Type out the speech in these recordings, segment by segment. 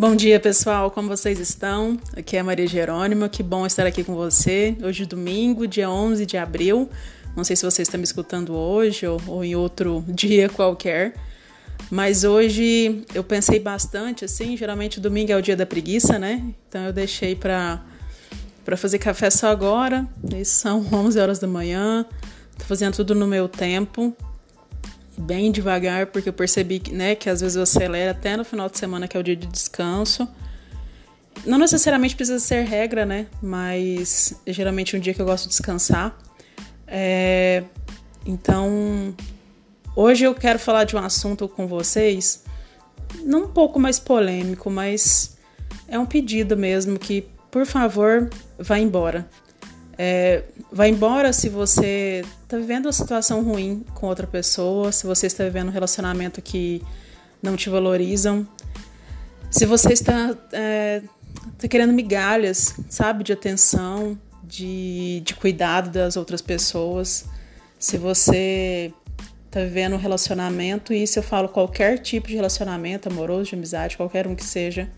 Bom dia, pessoal. Como vocês estão? Aqui é a Maria Jerônima. Que bom estar aqui com você. Hoje, domingo, dia 11 de abril. Não sei se você está me escutando hoje ou, ou em outro dia qualquer. Mas hoje eu pensei bastante, assim. Geralmente, domingo é o dia da preguiça, né? Então, eu deixei para para fazer café só agora. Isso são 11 horas da manhã. Tô fazendo tudo no meu tempo bem devagar, porque eu percebi né, que às vezes eu acelero até no final de semana, que é o dia de descanso. Não necessariamente precisa ser regra, né? Mas geralmente é um dia que eu gosto de descansar. É, então, hoje eu quero falar de um assunto com vocês, não um pouco mais polêmico, mas é um pedido mesmo que, por favor, vá embora. É, vai embora se você está vivendo uma situação ruim com outra pessoa, se você está vivendo um relacionamento que não te valorizam, se você está, é, está querendo migalhas, sabe, de atenção, de, de cuidado das outras pessoas, se você está vivendo um relacionamento, e isso eu falo qualquer tipo de relacionamento, amoroso, de amizade, qualquer um que seja,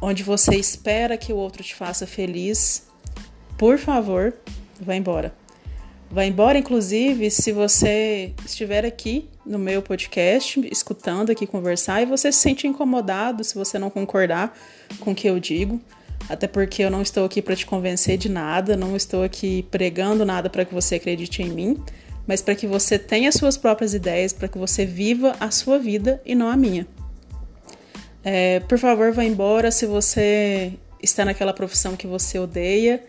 onde você espera que o outro te faça feliz por favor, vá embora. Vá embora, inclusive, se você estiver aqui no meu podcast, escutando aqui conversar, e você se sente incomodado se você não concordar com o que eu digo. Até porque eu não estou aqui para te convencer de nada, não estou aqui pregando nada para que você acredite em mim, mas para que você tenha suas próprias ideias, para que você viva a sua vida e não a minha. É, por favor, vá embora se você está naquela profissão que você odeia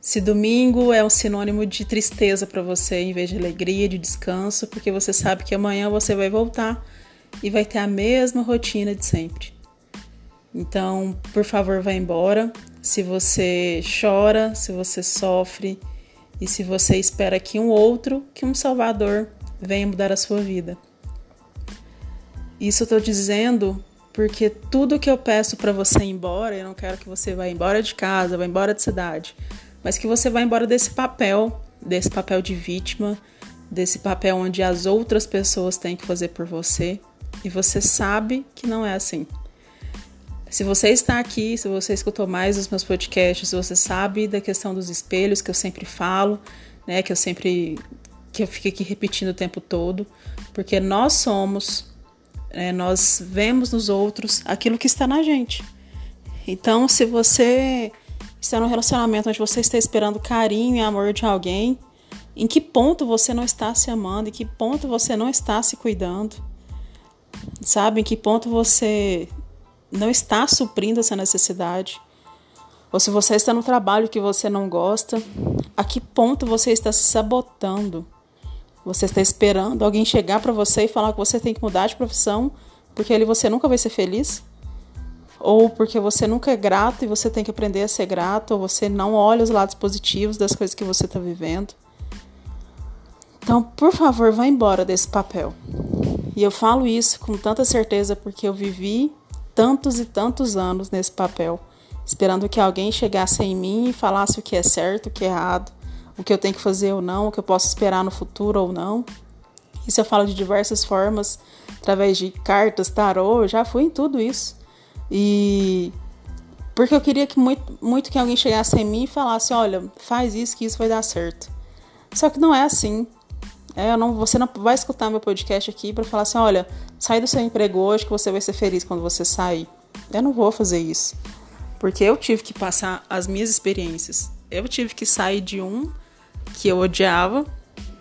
se domingo é um sinônimo de tristeza para você em vez de alegria, de descanso, porque você sabe que amanhã você vai voltar e vai ter a mesma rotina de sempre. Então, por favor, vá embora. Se você chora, se você sofre e se você espera que um outro, que um Salvador venha mudar a sua vida. Isso eu estou dizendo porque tudo que eu peço para você ir embora, eu não quero que você vá embora de casa, vá embora de cidade mas que você vai embora desse papel, desse papel de vítima, desse papel onde as outras pessoas têm que fazer por você e você sabe que não é assim. Se você está aqui, se você escutou mais os meus podcasts, você sabe da questão dos espelhos que eu sempre falo, né, que eu sempre que eu fico aqui repetindo o tempo todo, porque nós somos, é, nós vemos nos outros aquilo que está na gente. Então, se você está num relacionamento onde você está esperando carinho e amor de alguém, em que ponto você não está se amando, em que ponto você não está se cuidando, sabe? Em que ponto você não está suprindo essa necessidade. Ou se você está no trabalho que você não gosta, a que ponto você está se sabotando? Você está esperando alguém chegar para você e falar que você tem que mudar de profissão porque ali você nunca vai ser feliz? Ou porque você nunca é grato e você tem que aprender a ser grato, ou você não olha os lados positivos das coisas que você está vivendo. Então, por favor, vá embora desse papel. E eu falo isso com tanta certeza porque eu vivi tantos e tantos anos nesse papel, esperando que alguém chegasse em mim e falasse o que é certo, o que é errado, o que eu tenho que fazer ou não, o que eu posso esperar no futuro ou não. Isso eu falo de diversas formas, através de cartas, tarô, eu já fui em tudo isso. E porque eu queria que muito, muito que alguém chegasse em mim e falasse, olha, faz isso que isso vai dar certo. Só que não é assim. É, não, você não vai escutar meu podcast aqui para falar assim, olha, sai do seu emprego hoje que você vai ser feliz quando você sair. Eu não vou fazer isso. Porque eu tive que passar as minhas experiências. Eu tive que sair de um que eu odiava.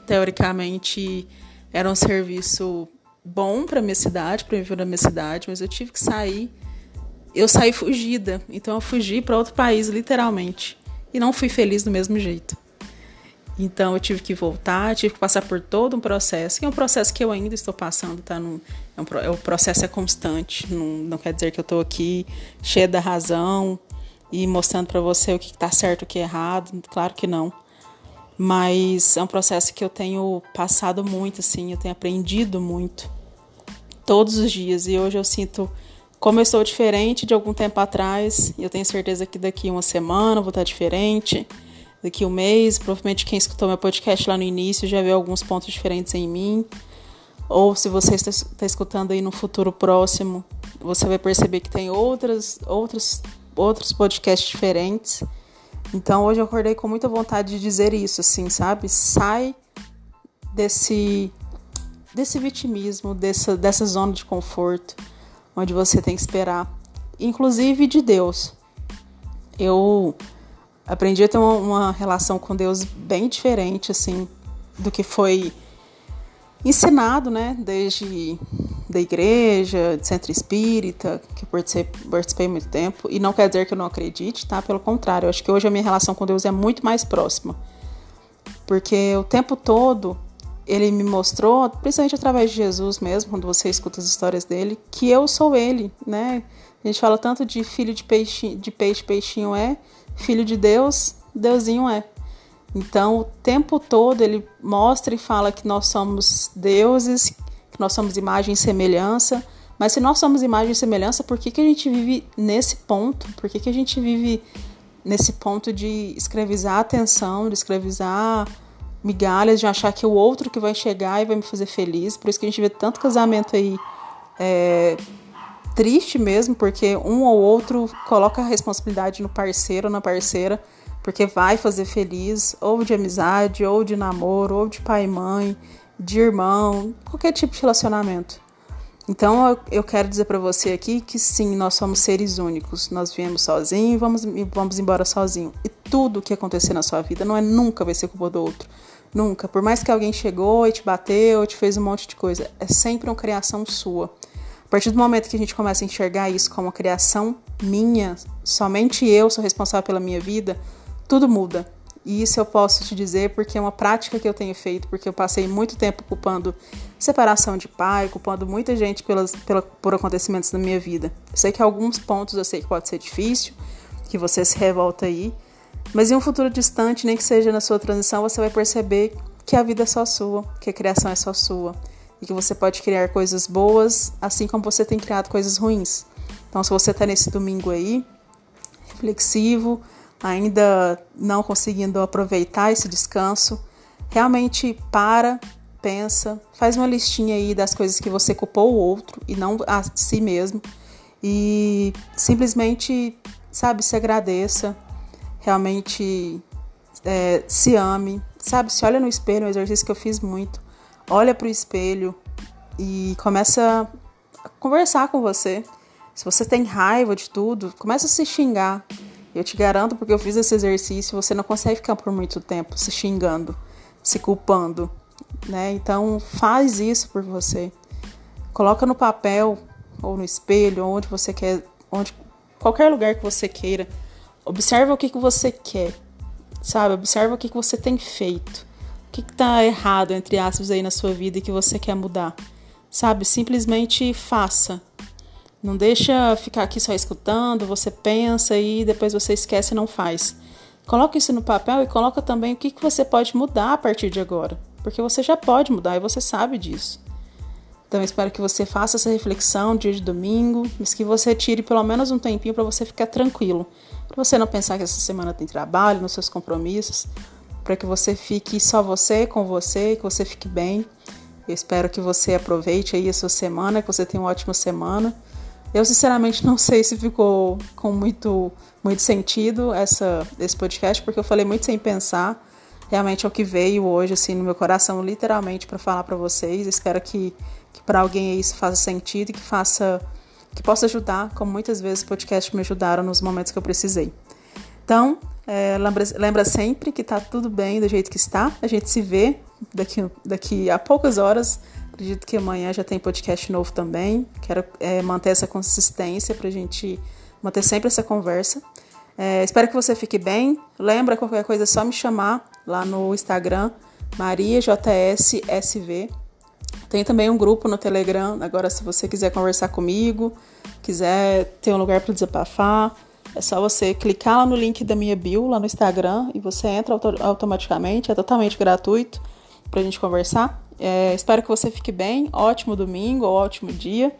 Teoricamente, era um serviço bom para minha cidade, para viver na minha cidade, mas eu tive que sair eu saí fugida. Então eu fugi para outro país, literalmente. E não fui feliz do mesmo jeito. Então eu tive que voltar, tive que passar por todo um processo, que é um processo que eu ainda estou passando, tá? Num, é um, é, o processo é constante, não, não quer dizer que eu estou aqui cheia da razão e mostrando para você o que está certo o que é errado, claro que não. Mas é um processo que eu tenho passado muito, assim, eu tenho aprendido muito todos os dias e hoje eu sinto estou diferente de algum tempo atrás, eu tenho certeza que daqui uma semana vou estar diferente, daqui um mês, provavelmente quem escutou meu podcast lá no início já viu alguns pontos diferentes em mim. ou se você está, está escutando aí no futuro próximo, você vai perceber que tem outras, outros, outros podcasts diferentes. Então hoje eu acordei com muita vontade de dizer isso, assim, sabe? Sai desse desse vitimismo, dessa, dessa zona de conforto, onde você tem que esperar, inclusive de Deus. Eu aprendi a ter uma, uma relação com Deus bem diferente, assim, do que foi ensinado, né, desde da igreja, de centro espírita, que eu participei, participei muito tempo, e não quer dizer que eu não acredite, tá? Pelo contrário, eu acho que hoje a minha relação com Deus é muito mais próxima. Porque o tempo todo ele me mostrou, principalmente através de Jesus mesmo, quando você escuta as histórias dele, que eu sou ele, né? A gente fala tanto de filho de peixe, de peixe, peixinho é, filho de Deus, Deusinho é. Então, o tempo todo ele mostra e fala que nós somos deuses, que nós somos imagem e semelhança. Mas se nós somos imagem e semelhança, por que, que a gente vive nesse ponto? Por que, que a gente vive nesse ponto de escravizar a atenção, de escravizar migalhas, de achar que é o outro que vai chegar e vai me fazer feliz? Por isso que a gente vê tanto casamento aí é, triste mesmo, porque um ou outro coloca a responsabilidade no parceiro ou na parceira porque vai fazer feliz, ou de amizade, ou de namoro, ou de pai e mãe, de irmão, qualquer tipo de relacionamento. Então eu, quero dizer para você aqui que sim, nós somos seres únicos. Nós viemos sozinhos e vamos, vamos embora sozinho. E tudo que acontecer na sua vida não é nunca vai ser culpa do outro. Nunca. Por mais que alguém chegou e te bateu, ou te fez um monte de coisa, é sempre uma criação sua. A partir do momento que a gente começa a enxergar isso como uma criação minha, somente eu sou responsável pela minha vida, tudo muda. E isso eu posso te dizer porque é uma prática que eu tenho feito, porque eu passei muito tempo culpando separação de pai, culpando muita gente pelas, pela, por acontecimentos na minha vida. Sei que alguns pontos eu sei que pode ser difícil, que você se revolta aí, mas em um futuro distante, nem que seja na sua transição, você vai perceber que a vida é só sua, que a criação é só sua e que você pode criar coisas boas, assim como você tem criado coisas ruins. Então, se você está nesse domingo aí, reflexivo, ainda não conseguindo aproveitar esse descanso, realmente para, pensa, faz uma listinha aí das coisas que você culpou o outro e não a si mesmo e simplesmente, sabe, se agradeça, realmente é, se ame, sabe, se olha no espelho, é um exercício que eu fiz muito, olha para o espelho e começa a conversar com você. Se você tem raiva de tudo, começa a se xingar. Eu te garanto, porque eu fiz esse exercício, você não consegue ficar por muito tempo se xingando, se culpando, né? Então faz isso por você. Coloca no papel ou no espelho, onde você quer, onde qualquer lugar que você queira. Observa o que, que você quer, sabe? Observa o que, que você tem feito. O que está errado, entre aspas, aí na sua vida e que você quer mudar. Sabe? Simplesmente faça. Não deixa ficar aqui só escutando, você pensa e depois você esquece e não faz. Coloca isso no papel e coloca também o que, que você pode mudar a partir de agora. Porque você já pode mudar e você sabe disso. Então espero que você faça essa reflexão dia de domingo, mas que você tire pelo menos um tempinho para você ficar tranquilo. Você não pensar que essa semana tem trabalho, nos seus compromissos, para que você fique só você com você, que você fique bem. Eu espero que você aproveite aí a sua semana, que você tenha uma ótima semana. Eu sinceramente não sei se ficou com muito, muito sentido essa, esse podcast, porque eu falei muito sem pensar. Realmente é o que veio hoje, assim, no meu coração, literalmente, para falar para vocês. Espero que, que para alguém isso faça sentido e que faça, que possa ajudar, como muitas vezes podcasts me ajudaram nos momentos que eu precisei. Então, é, lembra, lembra sempre que tá tudo bem do jeito que está. A gente se vê daqui, daqui a poucas horas Acredito que amanhã já tem podcast novo também. Quero é, manter essa consistência para a gente manter sempre essa conversa. É, espero que você fique bem. Lembra, qualquer coisa é só me chamar lá no Instagram, MariaJSSV. Tem também um grupo no Telegram. Agora, se você quiser conversar comigo, quiser ter um lugar para desabafar, é só você clicar lá no link da minha bio lá no Instagram e você entra auto automaticamente. É totalmente gratuito para a gente conversar. É, espero que você fique bem. Ótimo domingo ótimo dia.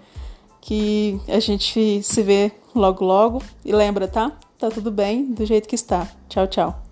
Que a gente se vê logo logo. E lembra, tá? Tá tudo bem do jeito que está. Tchau, tchau.